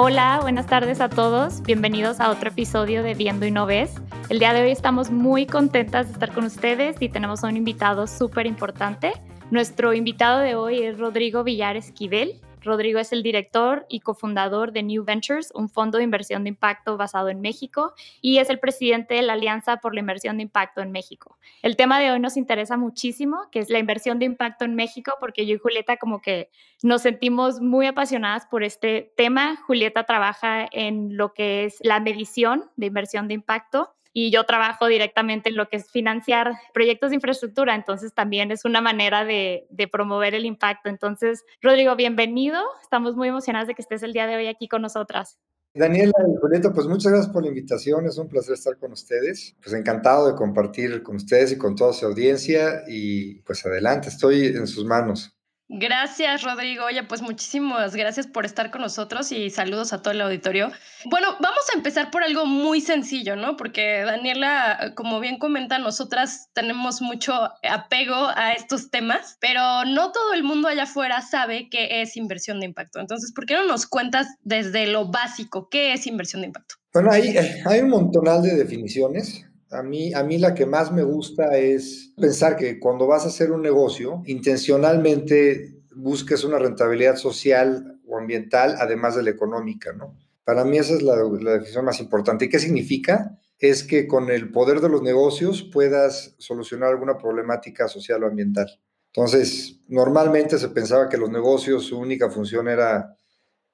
Hola, buenas tardes a todos. Bienvenidos a otro episodio de Viendo y No Ves. El día de hoy estamos muy contentas de estar con ustedes y tenemos a un invitado súper importante. Nuestro invitado de hoy es Rodrigo Villar Esquivel. Rodrigo es el director y cofundador de New Ventures, un fondo de inversión de impacto basado en México, y es el presidente de la Alianza por la Inversión de Impacto en México. El tema de hoy nos interesa muchísimo, que es la inversión de impacto en México, porque yo y Julieta como que nos sentimos muy apasionadas por este tema. Julieta trabaja en lo que es la medición de inversión de impacto y yo trabajo directamente en lo que es financiar proyectos de infraestructura, entonces también es una manera de, promover el impacto. Entonces, Rodrigo, bienvenido. Estamos muy emocionados de que estés el día de hoy aquí con nosotras. Daniela y Julieta, pues muchas gracias por la invitación, es un placer estar con ustedes. Pues encantado de compartir con ustedes y con toda su audiencia y pues adelante, estoy en sus manos. Gracias, Rodrigo. Oye, pues muchísimas gracias por estar con nosotros y saludos a todo el auditorio. Bueno, vamos a empezar por algo muy sencillo, ¿no? Porque Daniela, como bien comenta, nosotras tenemos mucho apego a estos temas, pero no todo el mundo allá afuera sabe qué es inversión de impacto. Entonces, ¿por qué no nos cuentas desde lo básico qué es inversión de impacto? Bueno, hay, hay un montonal de definiciones. A mí, a mí la que más me gusta es pensar que cuando vas a hacer un negocio, intencionalmente busques una rentabilidad social o ambiental, además de la económica, ¿no? Para mí esa es la, definición más importante. ¿Y qué significa? Es que con el poder de los negocios puedas solucionar alguna problemática social o ambiental. Entonces, normalmente se pensaba que los negocios, su única función era,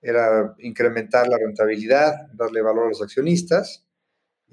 era incrementar la rentabilidad, darle valor a los accionistas,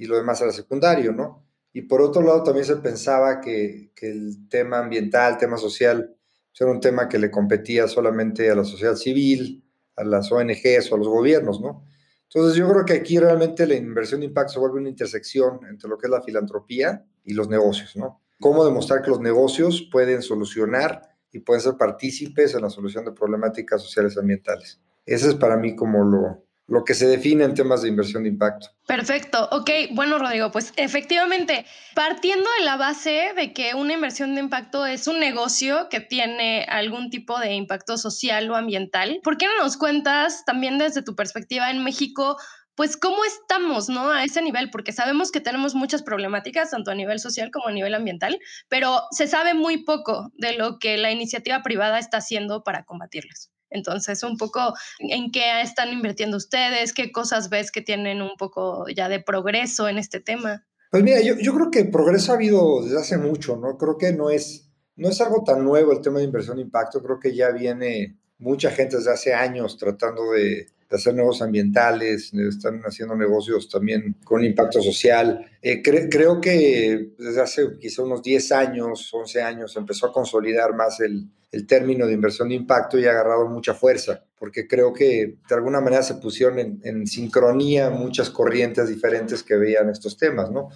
y lo demás era secundario, ¿no? Y por otro lado también se pensaba que, que el tema ambiental, tema social, pues, era un tema que le competía solamente a la sociedad civil, a las ONGs o a los gobiernos, ¿no? Entonces yo creo que aquí realmente la inversión de impacto se vuelve una intersección entre lo que es la filantropía y los negocios, ¿no? Cómo demostrar que los negocios pueden solucionar y pueden ser partícipes en la solución de problemáticas sociales ambientales. Ese es para mí como lo, lo que se define en temas de inversión de impacto. Perfecto. Ok, bueno, Rodrigo, pues efectivamente, partiendo de la base de que una inversión de impacto es un negocio que tiene algún tipo de impacto social o ambiental, ¿por qué no nos cuentas también desde tu perspectiva en México? Pues cómo estamos, ¿no? A ese nivel, porque sabemos que tenemos muchas problemáticas, tanto a nivel social como a nivel ambiental, pero se sabe muy poco de lo que la iniciativa privada está haciendo para combatirlas. Entonces, un poco en qué están invirtiendo ustedes, qué cosas ves que tienen un poco ya de progreso en este tema. Pues mira, yo, creo que progreso ha habido desde hace mucho, ¿no? Creo que no es, no es algo tan nuevo el tema de inversión de impacto, creo que ya viene mucha gente desde hace años tratando de, hacer negocios ambientales, están haciendo negocios también con impacto social. Eh, creo que desde hace quizá unos 10 años, 11 años, empezó a consolidar más el, el término de inversión de impacto y ha agarrado mucha fuerza, porque creo que de alguna manera se pusieron en, sincronía muchas corrientes diferentes que veían estos temas, ¿no?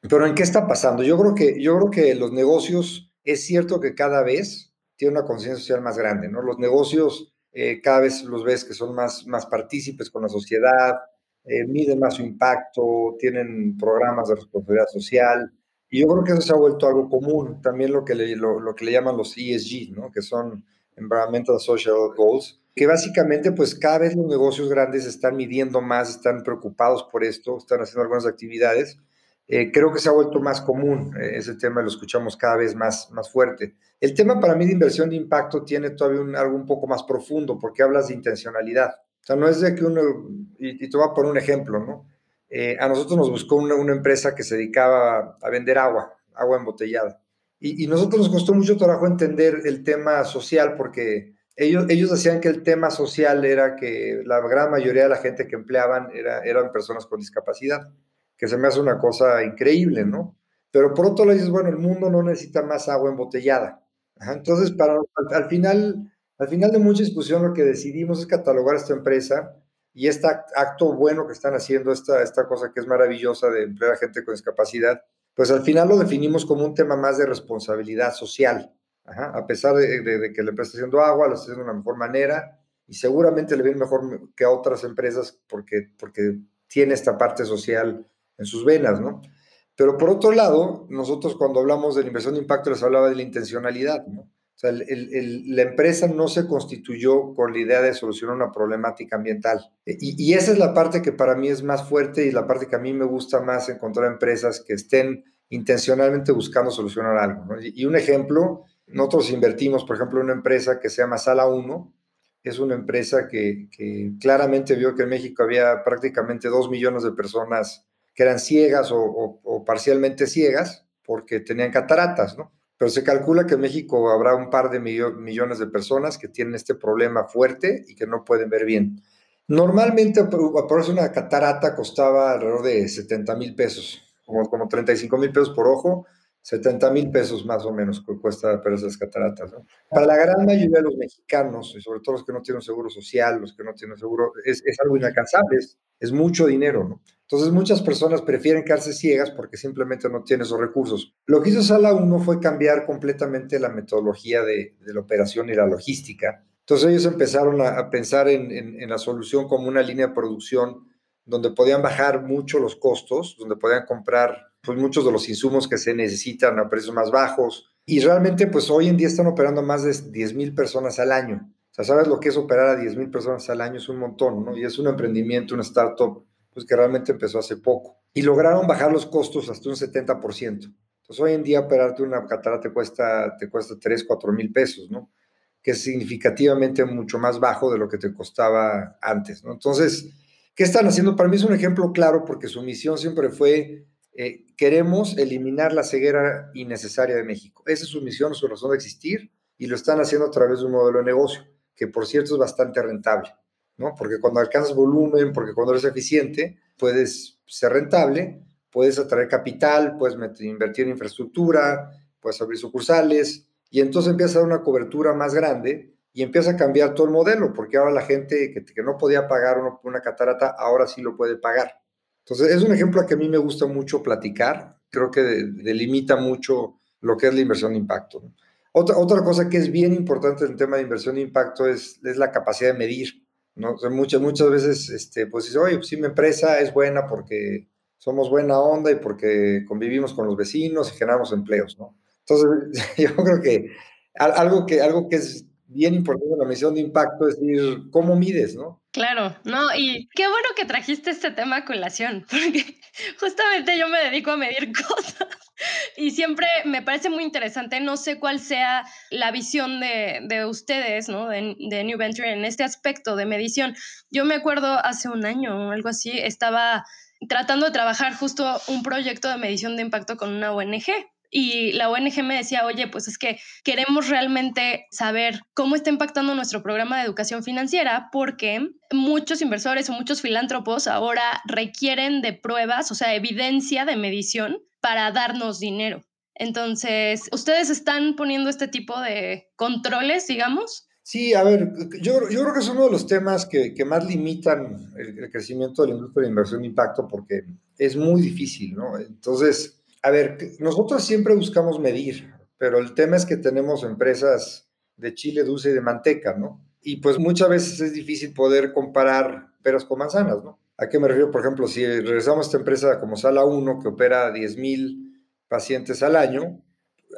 Pero ¿en qué está pasando? Yo creo que, yo creo que los negocios, es cierto que cada vez tiene una conciencia social más grande, ¿no? Los negocios eh, cada vez los ves que son más, más partícipes con la sociedad, eh, miden más su impacto, tienen programas de responsabilidad social. Y yo creo que eso se ha vuelto algo común. También lo que le, lo, que le llaman los ESG, ¿no? que son Environmental Social Goals, que básicamente pues cada vez los negocios grandes están midiendo más, están preocupados por esto, están haciendo algunas actividades eh, creo que se ha vuelto más común, eh, ese tema lo escuchamos cada vez más, más fuerte. El tema para mí de inversión de impacto tiene todavía un, algo un poco más profundo porque hablas de intencionalidad. O sea, no es de que uno, y, te voy a poner un ejemplo, ¿no? Eh, a nosotros nos buscó una, una, empresa que se dedicaba a vender agua, agua embotellada. Y, y nosotros nos costó mucho trabajo entender el tema social porque ellos, ellos decían que el tema social era que la gran mayoría de la gente que empleaban era, eran personas con discapacidad que se me hace una cosa increíble, ¿no? Pero por otro lado dices, bueno, el mundo no necesita más agua embotellada. entonces, para, al, final, Al final de mucha discusión lo que decidimos es catalogar esta empresa y este acto bueno que están haciendo, esta, esta cosa que es maravillosa de emplear a gente con discapacidad, pues al final lo definimos como un tema más de responsabilidad social. a pesar de, que la empresa está haciendo agua, lo está haciendo de una mejor manera y seguramente le viene mejor que a otras empresas porque, porque tiene esta parte social en sus venas, ¿no? Pero por otro lado, nosotros cuando hablamos de la inversión de impacto les hablaba de la intencionalidad, ¿no? O sea, la empresa no se constituyó con la idea de solucionar una problemática ambiental. Y, esa es la parte que para mí es más fuerte y la parte que a mí me gusta más encontrar empresas que estén intencionalmente buscando solucionar algo. Y, un ejemplo, nosotros invertimos, por ejemplo, en una empresa que se llama Sala 1. Es una empresa que, claramente vio que en México había prácticamente dos millones de personas que eran ciegas o, o parcialmente ciegas porque tenían cataratas, ¿no? Pero se calcula que en México habrá un par de millones de personas que tienen este problema fuerte y que no pueden ver bien. Normalmente, por eso una catarata costaba alrededor de 70 mil pesos, como, como 35 mil pesos por ojo, 70 mil pesos más o menos cuesta pero esas cataratas. Para la gran mayoría de los mexicanos, y sobre todo los que no tienen seguro social, los que no tienen seguro, es, algo inalcanzable, es, es mucho dinero, ¿no? Entonces muchas personas prefieren quedarse ciegas porque simplemente no tienen esos recursos. Lo que hizo Sala 1 fue cambiar completamente la metodología de, la operación y la logística. Entonces ellos empezaron a, pensar en, la solución como una línea de producción donde podían bajar mucho los costos, donde podían comprar pues, muchos de los insumos que se necesitan a precios más bajos. Y realmente pues hoy en día están operando más de 10 mil personas al año. O sea, ¿sabes lo que es operar a 10 mil personas al año? Es un montón, ¿no? Y es un emprendimiento, una startup pues que realmente empezó hace poco. Y lograron bajar los costos hasta un 70%. Entonces hoy en día operarte una catarata te cuesta, te cuesta 3, 4 mil pesos, ¿no? Que es significativamente mucho más bajo de lo que te costaba antes, ¿no? Entonces, ¿qué están haciendo? Para mí es un ejemplo claro porque su misión siempre fue, eh, queremos eliminar la ceguera innecesaria de México. Esa es su misión, su razón de existir y lo están haciendo a través de un modelo de negocio que por cierto es bastante rentable. ¿No? Porque cuando alcanzas volumen, porque cuando eres eficiente, puedes ser rentable, puedes atraer capital, puedes invertir en infraestructura, puedes abrir sucursales y entonces empieza a dar una cobertura más grande y empieza a cambiar todo el modelo, porque ahora la gente que, que no podía pagar una, una, catarata, ahora sí lo puede pagar. Entonces, es un ejemplo que a mí me gusta mucho platicar, creo que delimita mucho lo que es la inversión de impacto. Otra, otra cosa que es bien importante en el tema de inversión de impacto es, es la capacidad de medir. ¿No? muchas, muchas veces, este, pues dice, oye, pues sí, mi empresa es buena porque somos buena onda y porque convivimos con los vecinos y generamos empleos, ¿no? Entonces, yo creo que algo que, algo que es bien importante en la misión de impacto es decir, ¿cómo mides, no? Claro, no, y qué bueno que trajiste este tema a colación, porque justamente yo me dedico a medir cosas y siempre me parece muy interesante, no sé cuál sea la visión de, de ustedes, ¿no? De, de, New Venture en este aspecto de medición. Yo me acuerdo hace un año o algo así, estaba tratando de trabajar justo un proyecto de medición de impacto con una ONG y la ONG me decía, oye, pues es que queremos realmente saber cómo está impactando nuestro programa de educación financiera porque muchos inversores o muchos filántropos ahora requieren de pruebas, o sea, evidencia de medición para darnos dinero. Entonces, ¿ustedes están poniendo este tipo de controles, digamos? Sí, a ver, yo, yo creo que es uno de los temas que, que más limitan el, crecimiento de la de inversión de impacto porque es muy difícil, ¿no? Entonces, a ver, nosotros siempre buscamos medir, pero el tema es que tenemos empresas de chile dulce y de manteca, ¿no? Y pues muchas veces es difícil poder comparar peras con manzanas, ¿no? ¿A qué me refiero? Por ejemplo, si regresamos a esta empresa como Sala 1, que opera 10 mil pacientes al año,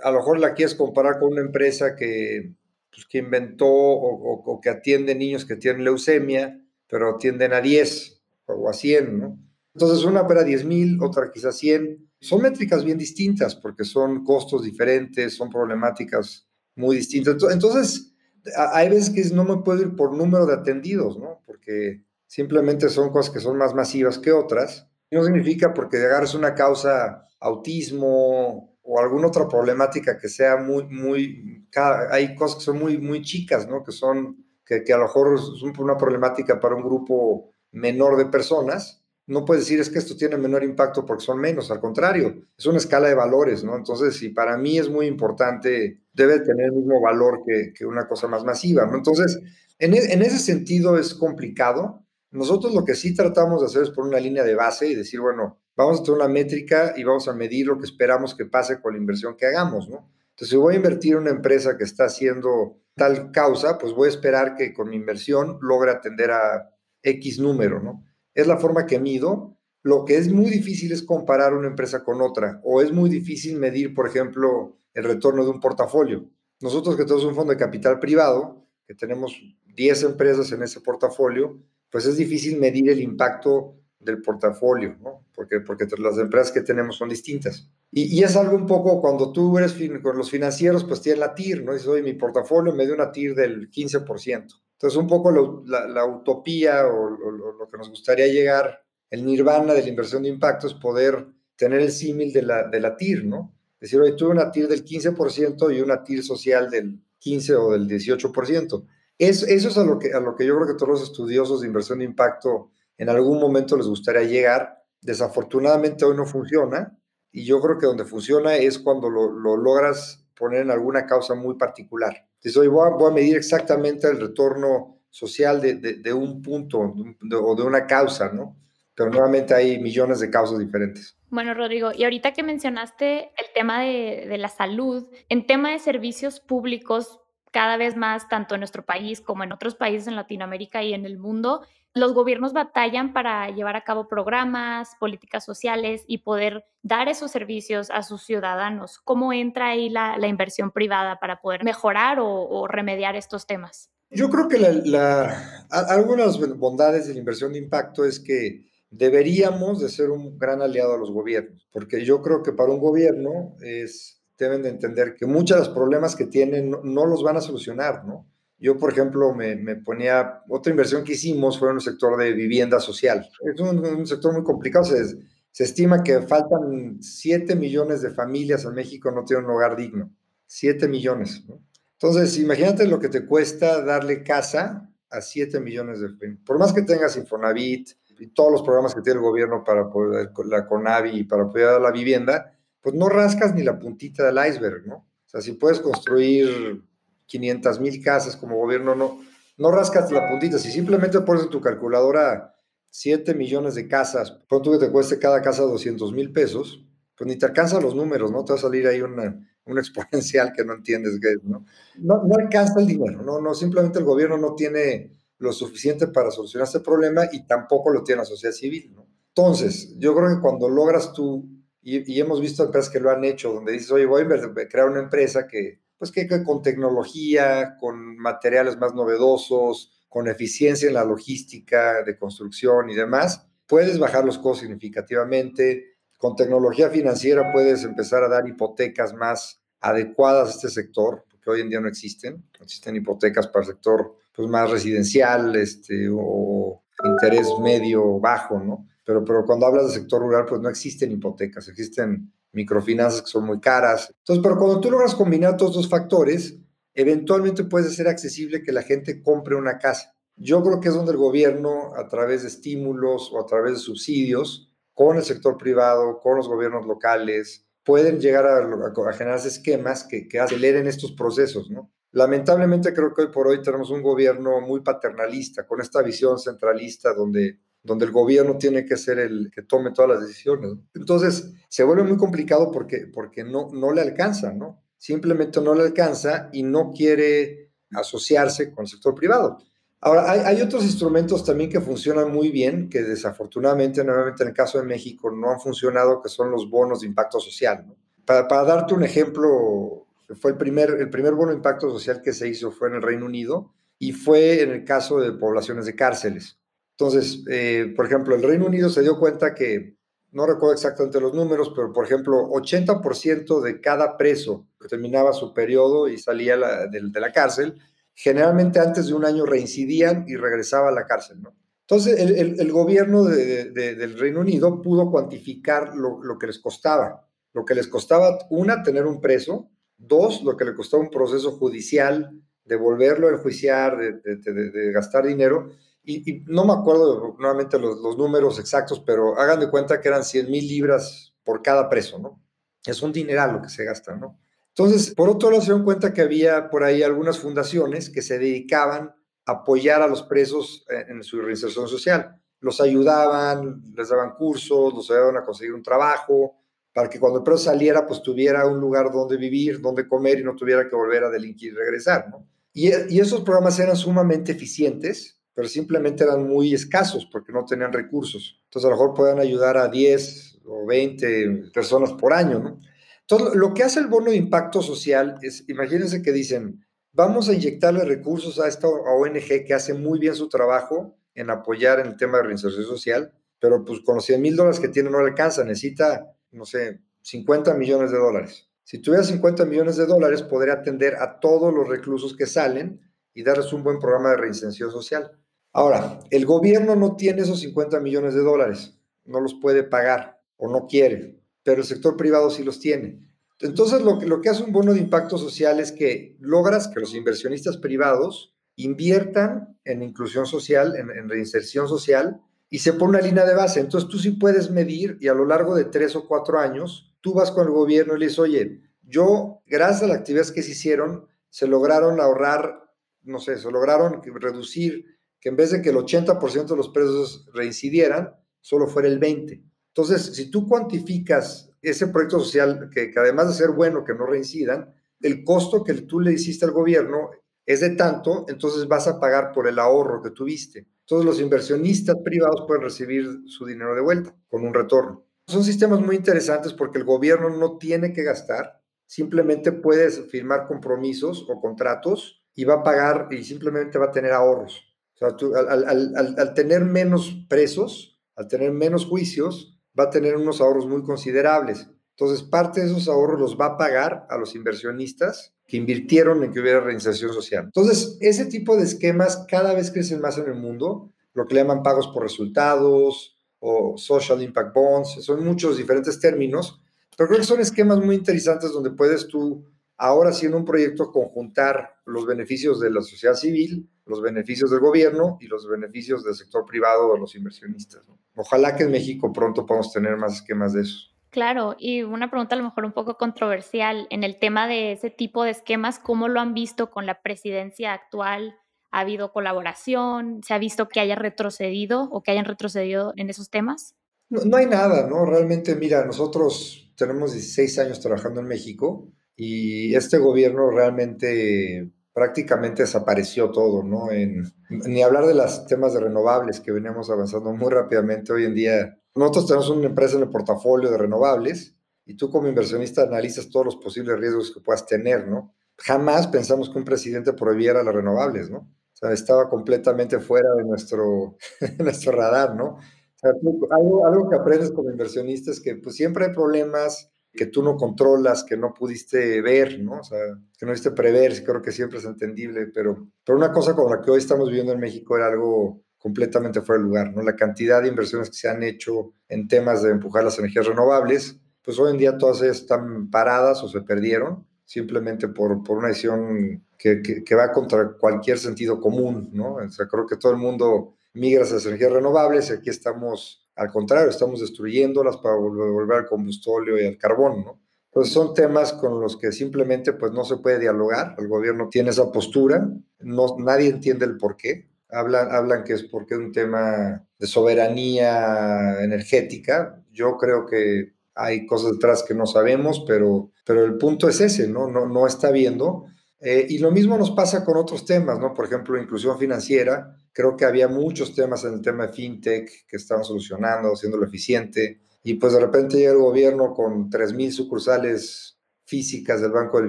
a lo mejor la quieres comparar con una empresa que, pues, inventó o, o, que atiende niños que tienen leucemia, pero atienden a 10 o a 100, ¿no? Entonces, una opera 10 mil, otra quizás 100, son métricas bien distintas porque son costos diferentes, son problemáticas muy distintas. Entonces, hay veces que no me puedo ir por número de atendidos, ¿no? Porque simplemente son cosas que son más masivas que otras. No significa porque agarres una causa autismo o alguna otra problemática que sea muy, muy, hay cosas que son muy, muy chicas, ¿no? Que son, que, que a lo mejor es una problemática para un grupo menor de personas, no puedes decir es que esto tiene menor impacto porque son menos, al contrario, es una escala de valores, ¿no? Entonces, si para mí es muy importante, debe tener el mismo valor que, que una cosa más masiva, ¿no? Entonces, en, e, en, ese sentido es complicado. Nosotros lo que sí tratamos de hacer es poner una línea de base y decir, bueno, vamos a tener una métrica y vamos a medir lo que esperamos que pase con la inversión que hagamos, ¿no? Entonces, si voy a invertir en una empresa que está haciendo tal causa, pues voy a esperar que con mi inversión logre atender a X número, ¿no? Es la forma que mido. Lo que es muy difícil es comparar una empresa con otra o es muy difícil medir, por ejemplo, el retorno de un portafolio. Nosotros que tenemos un fondo de capital privado, que tenemos 10 empresas en ese portafolio, pues es difícil medir el impacto del portafolio, ¿no? Porque, porque las empresas que tenemos son distintas. Y, es algo un poco cuando tú eres con los financieros, pues tienen la TIR, ¿no? Dices, oye, mi portafolio me dio una TIR del 15%. Entonces, un poco la, utopía o, lo que nos gustaría llegar, el nirvana de la inversión de impacto es poder tener el símil de la, de la TIR, ¿no? Es decir, hoy tuve una TIR del 15% y una TIR social del 15 o del 18%. Es, eso es a lo, que, a lo que yo creo que todos los estudiosos de inversión de impacto en algún momento les gustaría llegar. Desafortunadamente hoy no funciona y yo creo que donde funciona es cuando lo, lo logras poner en alguna causa muy particular. Entonces, hoy voy a, medir exactamente el retorno social de, de, un punto o de una causa, ¿no? Pero nuevamente hay millones de causas diferentes. Bueno, Rodrigo, y ahorita que mencionaste el tema de, la salud, en tema de servicios públicos, cada vez más, tanto en nuestro país como en otros países en Latinoamérica y en el mundo, los gobiernos batallan para llevar a cabo programas, políticas sociales y poder dar esos servicios a sus ciudadanos. ¿Cómo entra ahí la, inversión privada para poder mejorar o, remediar estos temas? Yo creo que la, algunas bondades de la inversión de impacto es que deberíamos de ser un gran aliado a los gobiernos, porque yo creo que para un gobierno es, deben de entender que muchos de los problemas que tienen no, no los van a solucionar, ¿no? Yo, por ejemplo, me, ponía, otra inversión que hicimos fue en el sector de vivienda social. Es un, sector muy complicado. Se, estima que faltan 7 millones de familias en México no tienen un hogar digno. 7 millones. Entonces, imagínate lo que te cuesta darle casa a 7 millones de familias. Por más que tengas Infonavit y todos los programas que tiene el gobierno para poder, la CONAVI y para poder dar la vivienda, pues no rascas ni la puntita del iceberg, ¿no? O sea, si puedes construir 500 mil casas como gobierno, no, no rascas la puntita. Si simplemente pones en tu calculadora 7 millones de casas, pronto que te cueste cada casa 200 mil pesos, pues ni te alcanzan los números, ¿no? Te va a salir ahí una, un exponencial que no entiendes qué es, ¿no? ¿no? No alcanza el dinero, ¿no? no Simplemente el gobierno no tiene lo suficiente para solucionar este problema y tampoco lo tiene la sociedad civil, ¿no? Entonces, yo creo que cuando logras tú, y hemos visto empresas que lo han hecho, donde dices, oye, voy a crear una empresa que pues que, con tecnología, con materiales más novedosos, con eficiencia en la logística de construcción y demás, puedes bajar los costos significativamente. Con tecnología financiera puedes empezar a dar hipotecas más adecuadas a este sector, porque hoy en día no existen. existen hipotecas para el sector pues, más residencial este, o interés medio bajo, ¿no? Pero, pero cuando hablas del sector rural, pues no existen hipotecas, existen microfinanzas que son muy caras. Entonces, pero cuando tú logras combinar todos estos factores, eventualmente puede ser accesible que la gente compre una casa. Yo creo que es donde el gobierno, a través de estímulos o a través de subsidios, con el sector privado, con los gobiernos locales, pueden llegar a, a, generar esquemas que, que, aceleren estos procesos. Lamentablemente creo que hoy por hoy tenemos un gobierno muy paternalista, con esta visión centralista donde donde el gobierno tiene que ser el que tome todas las decisiones. Entonces, se vuelve muy complicado porque, porque no, no le alcanza, ¿no? Simplemente no le alcanza y no quiere asociarse con el sector privado. Ahora, hay, otros instrumentos también que funcionan muy bien, que desafortunadamente, nuevamente en el caso de México, no han funcionado, que son los bonos de impacto social. Para, para, darte un ejemplo, fue el primer, el primer bono de impacto social que se hizo fue en el Reino Unido y fue en el caso de poblaciones de cárceles. Entonces, eh, por ejemplo, el Reino Unido se dio cuenta que, no recuerdo exactamente los números, pero por ejemplo, 80% de cada preso que terminaba su periodo y salía de, la cárcel, generalmente antes de un año reincidían y regresaba a la cárcel. Entonces, el, gobierno del Reino Unido pudo cuantificar lo, que les costaba. Lo que les costaba, una, tener un preso, dos, lo que le costaba un proceso judicial, de volverlo a enjuiciar, de, gastar dinero, y, no me acuerdo nuevamente los, números exactos, pero hagan de cuenta que eran 100 mil libras por cada preso, ¿no? Es un dineral lo que se gasta, ¿no? Entonces, por otro lado, se dieron cuenta que había por ahí algunas fundaciones que se dedicaban a apoyar a los presos en, su reinserción social. Los ayudaban, les daban cursos, los ayudaban a conseguir un trabajo, para que cuando el preso saliera, pues tuviera un lugar donde vivir, donde comer y no tuviera que volver a delinquir y regresar, ¿no? Y esos programas eran sumamente eficientes, pero simplemente eran muy escasos porque no tenían recursos. Entonces a lo mejor podían ayudar a 10 o 20 personas por año, ¿no? Entonces lo que hace el bono de impacto social es, imagínense que dicen, vamos a inyectarle recursos a esta ONG que hace muy bien su trabajo en apoyar en el tema de reinserción social, pero pues con los 100 mil dólares que tiene no le alcanza, necesita, no sé, 50 millones de dólares. Si tuviera 50 millones de dólares, podría atender a todos los reclusos que salen y darles un buen programa de reinserción social. Ahora, el gobierno no tiene esos 50 millones de dólares, no los puede pagar o no quiere, pero el sector privado sí los tiene. Entonces, lo que, lo que hace un bono de impacto social es que logras que los inversionistas privados inviertan en inclusión social, en, reinserción social, y se pone una línea de base. Entonces, tú sí puedes medir y a lo largo de tres o cuatro años, tú vas con el gobierno y le dices, oye, yo, gracias a las actividades que se hicieron, se lograron ahorrar, no sé, se lograron reducir que en vez de que el 80% de los presos reincidieran, solo fuera el 20%. Entonces, si tú cuantificas ese proyecto social, que, además de ser bueno que no reincidan, el costo que tú le hiciste al gobierno es de tanto, entonces vas a pagar por el ahorro que tuviste. Entonces los inversionistas privados pueden recibir su dinero de vuelta con un retorno. Son sistemas muy interesantes porque el gobierno no tiene que gastar, simplemente puedes firmar compromisos o contratos y va a pagar y simplemente va a tener ahorros. Tú, al, tener menos presos, al tener menos juicios, va a tener unos ahorros muy considerables. Entonces, parte de esos ahorros los va a pagar a los inversionistas que invirtieron en que hubiera reinserción social. Entonces, ese tipo de esquemas cada vez crecen más en el mundo, lo que le llaman pagos por resultados o social impact bonds, son muchos diferentes términos, pero creo que son esquemas muy interesantes donde puedes tú, ahora sí en un proyecto, conjuntar los beneficios de la sociedad civil los beneficios del gobierno y los beneficios del sector privado o los inversionistas. Ojalá que en México pronto podamos tener más esquemas de eso. Claro, y una pregunta a lo mejor un poco controversial en el tema de ese tipo de esquemas, ¿cómo lo han visto con la presidencia actual? ¿Ha habido colaboración? ¿Se ha visto que haya retrocedido o que hayan retrocedido en esos temas? No, no hay nada, ¿no? Realmente, mira, nosotros tenemos 16 años trabajando en México y este gobierno realmente prácticamente desapareció todo, ¿no? En, ni hablar de los temas de renovables que veníamos avanzando muy rápidamente hoy en día. Nosotros tenemos una empresa en el portafolio de renovables y tú como inversionista analizas todos los posibles riesgos que puedas tener, ¿no? Jamás pensamos que un presidente prohibiera las renovables, ¿no? O sea, estaba completamente fuera de nuestro, nuestro radar, ¿no? O sea, algo, algo que aprendes como inversionista es que pues, siempre hay problemas, que tú no controlas, que no pudiste ver, ¿no? O sea, que no pudiste prever, creo que siempre es entendible, pero, pero una cosa como la que hoy estamos viviendo en México era algo completamente fuera de lugar, ¿no? La cantidad de inversiones que se han hecho en temas de empujar las energías renovables, pues hoy en día todas ellas están paradas o se perdieron simplemente por, por una decisión que, que, que, va contra cualquier sentido común, ¿no? O sea, creo que todo el mundo migra hacia las energías renovables y aquí estamos al contrario, estamos destruyéndolas para volver al combustóleo y al carbón, ¿no? Entonces son temas con los que simplemente pues no se puede dialogar. El gobierno tiene esa postura, no, nadie entiende el por qué. Hablan, hablan que es porque es un tema de soberanía energética. Yo creo que hay cosas detrás que no sabemos, pero, pero el punto es ese, ¿no? No, no está viendo. Eh, y lo mismo nos pasa con otros temas, ¿no? Por ejemplo, inclusión financiera. Creo que había muchos temas en el tema de fintech que estaban solucionando, haciéndolo eficiente. Y pues de repente llega el gobierno con 3.000 sucursales físicas del Banco del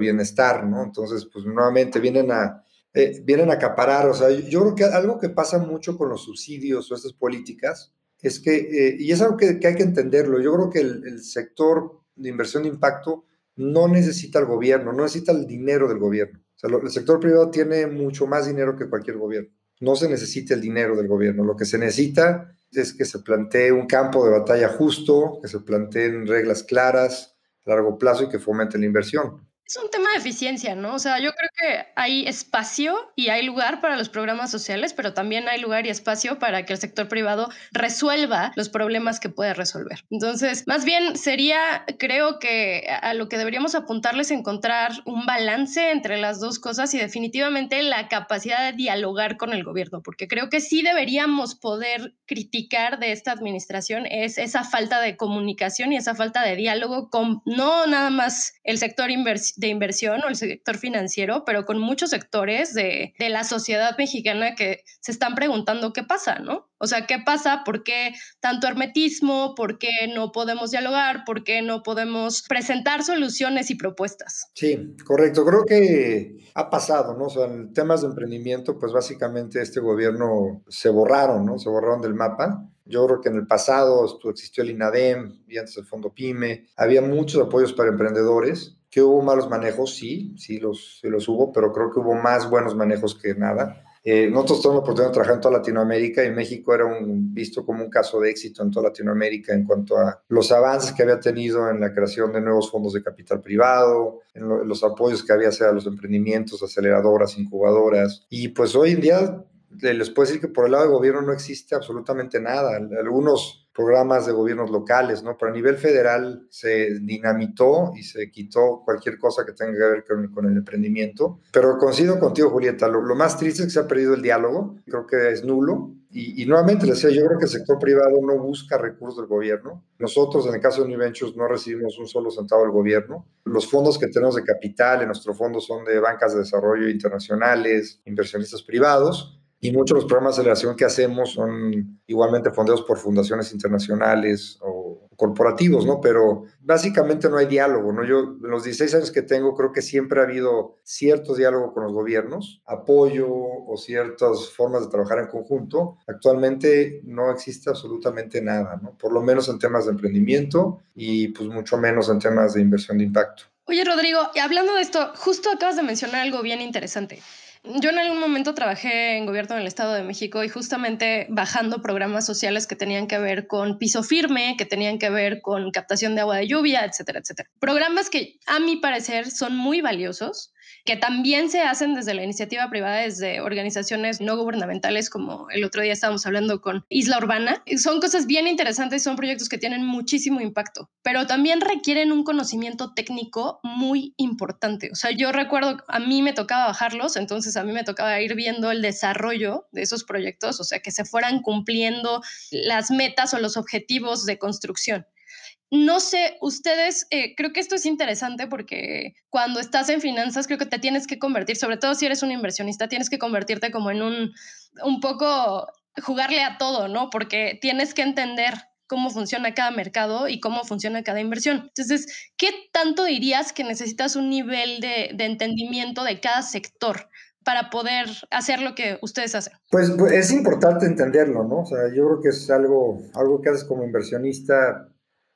Bienestar, ¿no? Entonces, pues nuevamente vienen a, eh, vienen a acaparar. O sea, yo creo que algo que pasa mucho con los subsidios o estas políticas es que, eh, y es algo que, hay que entenderlo, yo creo que el, el sector de inversión de impacto no necesita el gobierno, no necesita el dinero del gobierno. O sea, el sector privado tiene mucho más dinero que cualquier gobierno no se necesita el dinero del gobierno, lo que se necesita es que se plantee un campo de batalla justo, que se planteen reglas claras a largo plazo y que fomente la inversión. Es un tema de eficiencia, ¿no? O sea, yo creo que hay espacio y hay lugar para los programas sociales, pero también hay lugar y espacio para que el sector privado resuelva los problemas que puede resolver. Entonces, más bien sería, creo que a lo que deberíamos apuntarles encontrar un balance entre las dos cosas y definitivamente la capacidad de dialogar con el gobierno, porque creo que sí deberíamos poder criticar de esta administración es esa falta de comunicación y esa falta de diálogo con no nada más el sector inversión de inversión o el sector financiero, pero con muchos sectores de, de, la sociedad mexicana que se están preguntando qué pasa, ¿no? O sea, ¿qué pasa? ¿Por qué tanto hermetismo? ¿Por qué no podemos dialogar? ¿Por qué no podemos presentar soluciones y propuestas? Sí, correcto. Creo que ha pasado, ¿no? O sea, en temas de emprendimiento, pues básicamente este gobierno se borraron, ¿no? Se borraron del mapa. Yo creo que en el pasado existió el INADEM y antes el Fondo PYME. Había muchos apoyos para emprendedores que hubo malos manejos, sí, sí los, sí los hubo, pero creo que hubo más buenos manejos que nada. Eh, nosotros tuvimos la oportunidad de trabajar en toda Latinoamérica y México era un, visto como un caso de éxito en toda Latinoamérica en cuanto a los avances que había tenido en la creación de nuevos fondos de capital privado, en, los apoyos que había hacia los emprendimientos, aceleradoras, incubadoras. Y pues hoy en día les puedo decir que por el lado del gobierno no existe absolutamente nada. Algunos programas de gobiernos locales, ¿no? Pero a nivel federal se dinamitó y se quitó cualquier cosa que tenga que ver con, el emprendimiento. Pero coincido contigo, Julieta, lo, más triste es que se ha perdido el diálogo, creo que es nulo. Y, nuevamente les decía, yo creo que el sector privado no busca recursos del gobierno. Nosotros, en el caso de Univentures, no recibimos un solo centavo del gobierno. Los fondos que tenemos de capital en nuestro fondo son de bancas de desarrollo internacionales, inversionistas privados y muchos de los programas de aceleración que hacemos son igualmente fondeados por fundaciones internacionales o corporativos, ¿no? Pero básicamente no hay diálogo, ¿no? Yo, en los 16 años que tengo, creo que siempre ha habido cierto diálogo con los gobiernos, apoyo o ciertas formas de trabajar en conjunto. Actualmente no existe absolutamente nada, ¿no? Por lo menos en temas de emprendimiento y pues mucho menos en temas de inversión de impacto. Oye, Rodrigo, hablando de esto, justo acabas de mencionar algo bien interesante. Yo en algún momento trabajé en gobierno del Estado de México y justamente bajando programas sociales que tenían que ver con piso firme, que tenían que ver con captación de agua de lluvia, etcétera, etcétera. Programas que a mi parecer son muy valiosos, que también se hacen desde la iniciativa privada, desde organizaciones no gubernamentales, como el otro día estábamos hablando con Isla Urbana. Son cosas bien interesantes, son proyectos que tienen muchísimo impacto, pero también requieren un conocimiento técnico muy importante. O sea, yo recuerdo, a mí me tocaba bajarlos, entonces a mí me tocaba ir viendo el desarrollo de esos proyectos, o sea, que se fueran cumpliendo las metas o los objetivos de construcción. No sé, ustedes, eh, creo que esto es interesante porque cuando estás en finanzas creo que te tienes que convertir, sobre todo si eres un inversionista, tienes que convertirte como en un, un poco, jugarle a todo, ¿no? Porque tienes que entender cómo funciona cada mercado y cómo funciona cada inversión. Entonces, ¿qué tanto dirías que necesitas un nivel de, de entendimiento de cada sector? para poder hacer lo que ustedes hacen? Pues, pues, es importante entenderlo, ¿no? O sea, yo creo que es algo, algo que haces como inversionista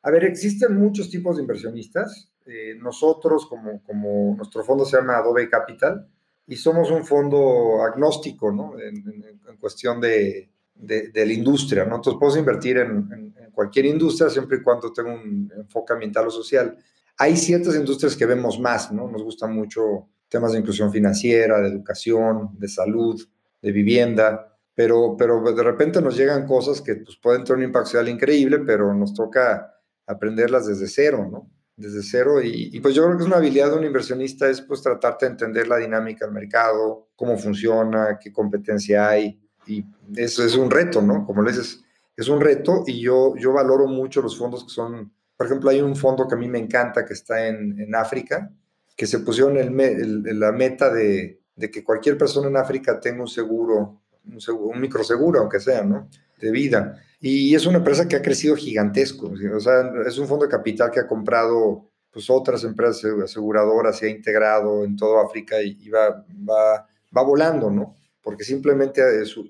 a ver, existen muchos tipos de inversionistas. Eh, nosotros, como, como nuestro fondo se llama Adobe Capital, y somos un fondo agnóstico, ¿no? En, cuestión de, de, la industria, ¿no? Entonces, puedo invertir en, en, cualquier industria siempre y cuando tenga un enfoque ambiental o social. Hay ciertas industrias que vemos más, ¿no? Nos gustan mucho temas de inclusión financiera, de educación, de salud, de vivienda, pero, pero de repente nos llegan cosas que pues, pueden tener un impacto social increíble, pero nos toca aprenderlas desde cero, ¿no? Desde cero. Y, pues yo creo que es una habilidad de un inversionista es pues tratarte de entender la dinámica del mercado, cómo funciona, qué competencia hay. Y eso es un reto, ¿no? Como le dices, es un reto y yo, yo valoro mucho los fondos que son, por ejemplo, hay un fondo que a mí me encanta que está en, en África, que se pusieron el, la meta de, de, que cualquier persona en África tenga un seguro, un, seguro, un microseguro, aunque sea, ¿no? De vida. Y es una empresa que ha crecido gigantesco. O sea, es un fondo de capital que ha comprado pues, otras empresas aseguradoras y ha integrado en toda África y, va, va, va, volando, ¿no? Porque simplemente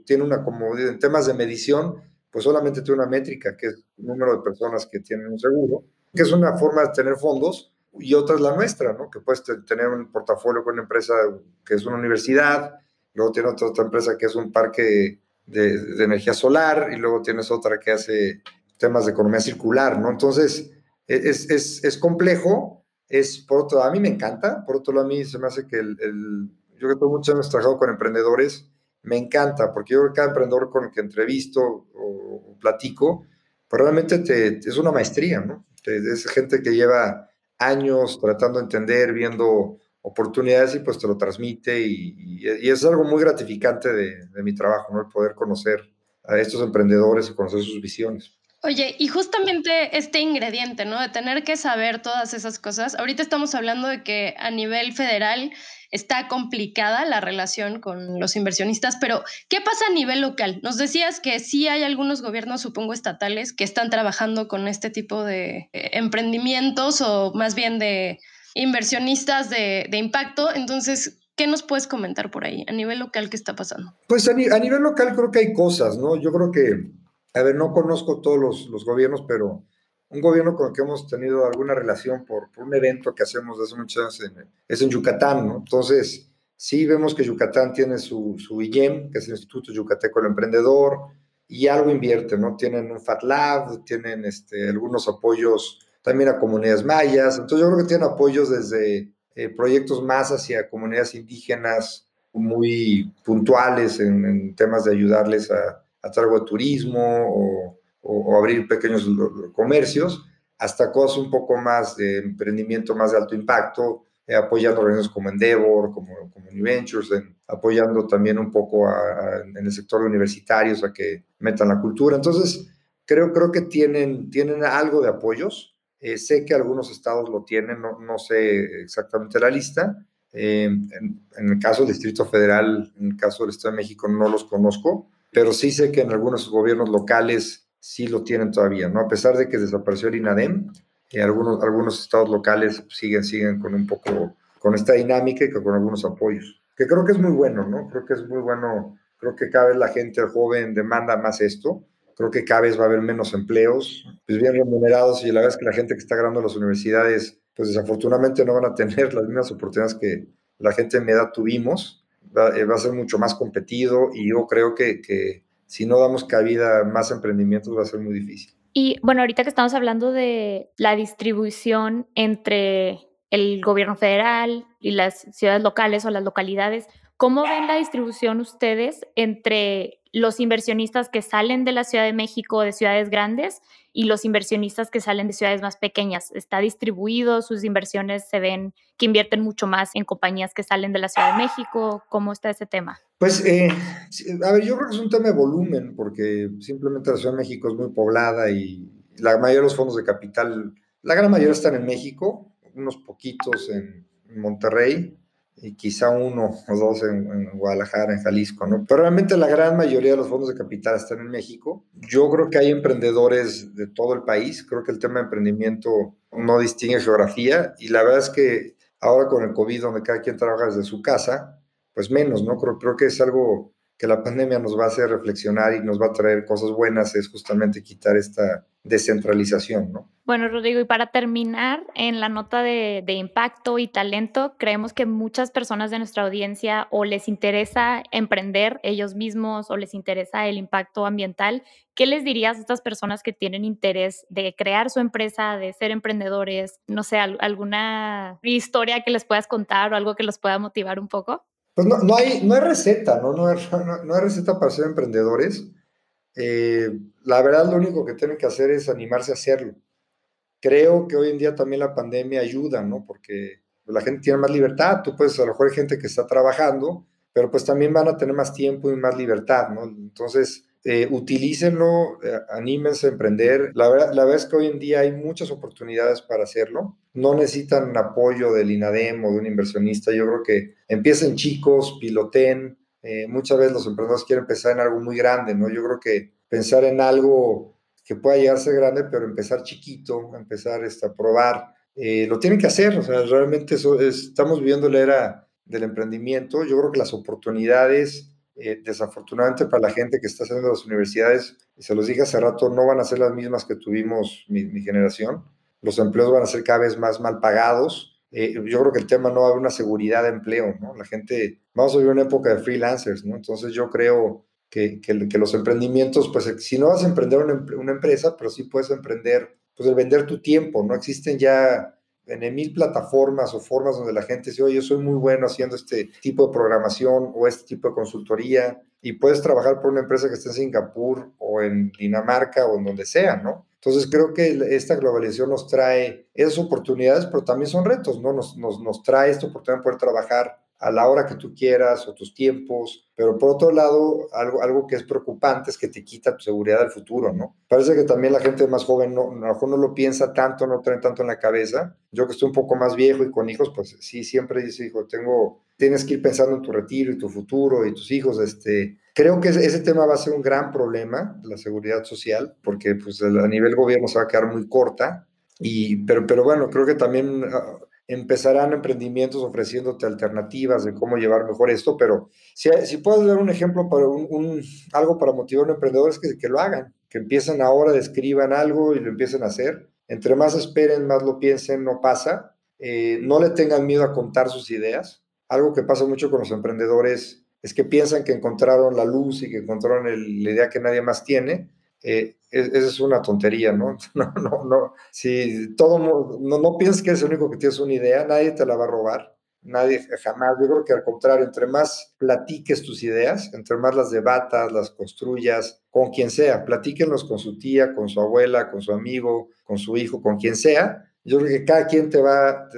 tiene una comodidad. En temas de medición, pues solamente tiene una métrica, que es el número de personas que tienen un seguro, que es una forma de tener fondos, y otra es la nuestra, ¿no? Que puedes tener un portafolio con una empresa que es una universidad, luego tiene otra, otra empresa que es un parque de, energía solar y luego tienes otra que hace temas de economía circular, ¿no? Entonces, e, es, es, es complejo, es, por otro lado, a mí me encanta, por otro lado, a mí se me hace que el, yo que tengo muchos años trabajado con emprendedores, me encanta, porque yo creo que cada emprendedor con el que entrevisto o, platico, pues realmente te, es una maestría, ¿no? Es gente que lleva años tratando de entender, viendo oportunidades y pues te lo transmite y, es algo muy gratificante de, de, mi trabajo, ¿no? El poder conocer a estos emprendedores y conocer sus visiones. Oye, y justamente este ingrediente, ¿no? De tener que saber todas esas cosas. Ahorita estamos hablando de que a nivel federal está complicada la relación con los inversionistas, pero ¿qué pasa a nivel local? Nos decías que sí hay algunos gobiernos, supongo estatales, que están trabajando con este tipo de eh, emprendimientos o más bien de inversionistas de, impacto. Entonces, ¿Qué nos puedes comentar por ahí a nivel local qué está pasando? Pues a, nivel local creo que hay cosas, ¿no? Yo creo que a ver, no conozco todos los, gobiernos, pero un gobierno con el que hemos tenido alguna relación por, un evento que hacemos hace muchos años es en Yucatán, ¿no? Entonces, sí vemos que Yucatán tiene su, su IEM, que es el Instituto Yucateco del Emprendedor, y algo invierte, ¿no? Tienen un Fat Lab, tienen este, algunos apoyos también a comunidades mayas, entonces yo creo que tienen apoyos desde eh, proyectos más hacia comunidades indígenas muy puntuales en, en temas de ayudarles a, a de turismo o, abrir pequeños comercios, hasta cosas un poco más de emprendimiento más de alto impacto, eh, apoyando organizaciones como Endeavor, como, como New Ventures, apoyando también un poco en el sector de universitarios a que metan la cultura. Entonces, creo, creo que tienen, tienen algo de apoyos. Eh, sé que algunos estados lo tienen, no, no sé exactamente la lista. Eh, en, en, el caso del Distrito Federal, en el caso del Estado de México, no los conozco pero sí sé que en algunos gobiernos locales sí lo tienen todavía, ¿no? A pesar de que desapareció el INADEM, eh, algunos, algunos estados locales siguen, siguen con un poco, con esta dinámica y con algunos apoyos, que creo que es muy bueno, ¿no? Creo que es muy bueno, creo que cada vez la gente joven demanda más esto, creo que cada vez va a haber menos empleos, pues bien remunerados y la verdad es que la gente que está ganando las universidades, pues desafortunadamente no van a tener las mismas oportunidades que la gente en mi edad tuvimos, eh, va, a ser mucho más competido y yo creo que, que si no damos cabida a más emprendimientos va a ser muy difícil. Y bueno, ahorita que estamos hablando de la distribución entre el gobierno federal y las ciudades locales o las localidades, ¿cómo ven la distribución ustedes entre los inversionistas que salen de la Ciudad de México, de ciudades grandes, y los inversionistas que salen de ciudades más pequeñas. Está distribuido, sus inversiones se ven que invierten mucho más en compañías que salen de la Ciudad de México. ¿Cómo está ese tema? Pues, eh, a ver, yo creo que es un tema de volumen, porque simplemente la Ciudad de México es muy poblada y la mayoría de los fondos de capital, la gran mayoría están en México, unos poquitos en Monterrey, y quizá uno o dos en, Guadalajara, en Jalisco, ¿no? Pero realmente la gran mayoría de los fondos de capital están en México. Yo creo que hay emprendedores de todo el país. Creo que el tema de emprendimiento no distingue geografía y la verdad es que ahora con el COVID, donde cada quien trabaja desde su casa, pues menos, ¿no? Creo, creo que es algo que la pandemia nos va a hacer reflexionar y nos va a traer cosas buenas, es justamente quitar esta descentralización, ¿no? Bueno, Rodrigo, y para terminar, en la nota de, impacto y talento, creemos que muchas personas de nuestra audiencia o les interesa emprender ellos mismos o les interesa el impacto ambiental. ¿Qué les dirías a estas personas que tienen interés de crear su empresa, de ser emprendedores? No sé, alguna historia que les puedas contar o algo que los pueda motivar un poco. Pues no, no, hay, no hay receta, ¿no? No hay, no, hay receta para ser emprendedores. Eh, la verdad, lo único que tienen que hacer es animarse a hacerlo. Creo que hoy en día también la pandemia ayuda, ¿no? Porque la gente tiene más libertad. Tú puedes, a lo mejor hay gente que está trabajando, pero pues también van a tener más tiempo y más libertad, ¿no? Entonces, eh, utilícenlo, eh, anímense a emprender. La verdad, la verdad es que hoy en día hay muchas oportunidades para hacerlo. No necesitan apoyo del INADEM o de un inversionista. Yo creo que empiecen chicos, piloten. Eh, muchas veces los emprendedores quieren empezar en algo muy grande, ¿no? Yo creo que pensar en algo que pueda llegar a ser grande, pero empezar chiquito, empezar este, a probar, eh, lo tienen que hacer. O sea, realmente eso estamos viviendo la era del emprendimiento. Yo creo que las oportunidades eh, desafortunadamente para la gente que está saliendo de las universidades, y se los dije hace rato, no van a ser las mismas que tuvimos mi, generación. Los empleos van a ser cada vez más mal pagados. Eh, yo creo que el tema no va a haber una seguridad de empleo, ¿no? La gente, vamos a vivir una época de freelancers, ¿no? Entonces yo creo que, los emprendimientos, pues si no vas a emprender una, una, empresa, pero sí puedes emprender, pues el vender tu tiempo, ¿no? Existen ya en mil plataformas o formas donde la gente dice, oye, yo soy muy bueno haciendo este tipo de programación o este tipo de consultoría y puedes trabajar por una empresa que esté en Singapur o en Dinamarca o en donde sea, ¿no? Entonces creo que esta globalización nos trae esas oportunidades, pero también son retos, ¿no? Nos, nos, nos trae esta oportunidad de poder trabajar a la hora que tú quieras o tus tiempos, pero por otro lado, algo, algo que es preocupante es que te quita tu seguridad del futuro, ¿no? Parece que también la gente más joven no, a lo mejor no lo piensa tanto, no trae tanto en la cabeza. Yo que estoy un poco más viejo y con hijos, pues sí, siempre dice, hijo, tengo, tienes que ir pensando en tu retiro y tu futuro y tus hijos, este... Creo que ese tema va a ser un gran problema, la seguridad social, porque pues a nivel gobierno se va a quedar muy corta, y, pero, pero bueno, creo que también ah, empezarán emprendimientos ofreciéndote alternativas de cómo llevar mejor esto, pero si, si puedes dar un ejemplo para un, algo para motivar a un emprendedor es que, que lo hagan, que empiecen ahora, describan algo y lo empiecen a hacer. Entre más esperen, más lo piensen, no pasa. Eh, no le tengan miedo a contar sus ideas. Algo que pasa mucho con los emprendedores es que piensan que encontraron la luz y que encontraron la idea que nadie más tiene eh, esa es una tontería, ¿no? No, no, no. Si todo, no, no piensas que eres el único que tienes una idea, nadie te la va a robar. Nadie, jamás. Yo creo que al contrario, entre más platiques tus ideas, entre más las debatas, las construyas, con quien sea, platíquenlos con su tía, con su abuela, con su amigo, con su hijo, con quien sea. Yo creo que cada quien te va,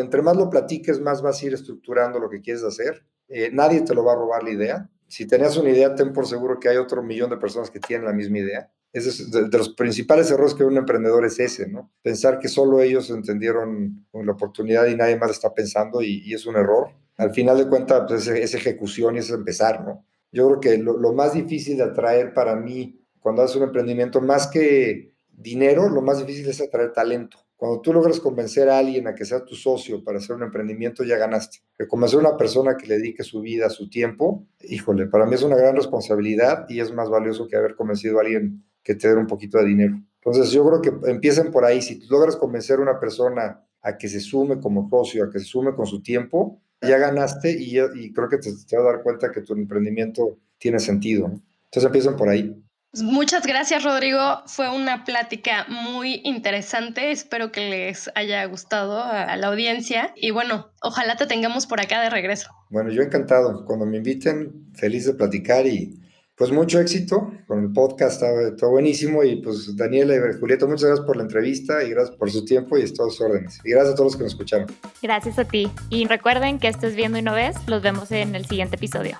entre más lo platiques, más vas a ir estructurando lo que quieres hacer. Eh, nadie te lo va a robar la idea si tenías una idea, ten por seguro que hay otro millón de personas que tienen la misma idea. Es de, los principales errores que un emprendedor es ese, ¿no? Pensar que solo ellos entendieron la oportunidad y nadie más está pensando y, es un error. Al final de cuentas, pues, es, ejecución y es empezar, ¿no? Yo creo que lo, lo más difícil de atraer para mí cuando haces un emprendimiento, más que dinero, lo más difícil es atraer talento. Cuando tú logras convencer a alguien a que sea tu socio para hacer un emprendimiento, ya ganaste. Que convencer a una persona que le dedique su vida, su tiempo, híjole, para mí es una gran responsabilidad y es más valioso que haber convencido a alguien que te un poquito de dinero. Entonces yo creo que empiecen por ahí. Si tú logras convencer a una persona a que se sume como socio, a que se sume con su tiempo, ya ganaste y, creo que te, te, vas a dar cuenta que tu emprendimiento tiene sentido. Entonces empiezan por ahí. Muchas gracias, Rodrigo. Fue una plática muy interesante. Espero que les haya gustado a la audiencia. Y bueno, ojalá te tengamos por acá de regreso. Bueno, yo encantado. Cuando me inviten, feliz de platicar y pues mucho éxito con el podcast. Está, buenísimo. Y pues Daniela y Julieta, muchas gracias por la entrevista y gracias por su tiempo y todos sus órdenes. Y gracias a todos los que nos escucharon. Gracias a ti. Y recuerden que estés viendo y no ves. Los vemos en el siguiente episodio.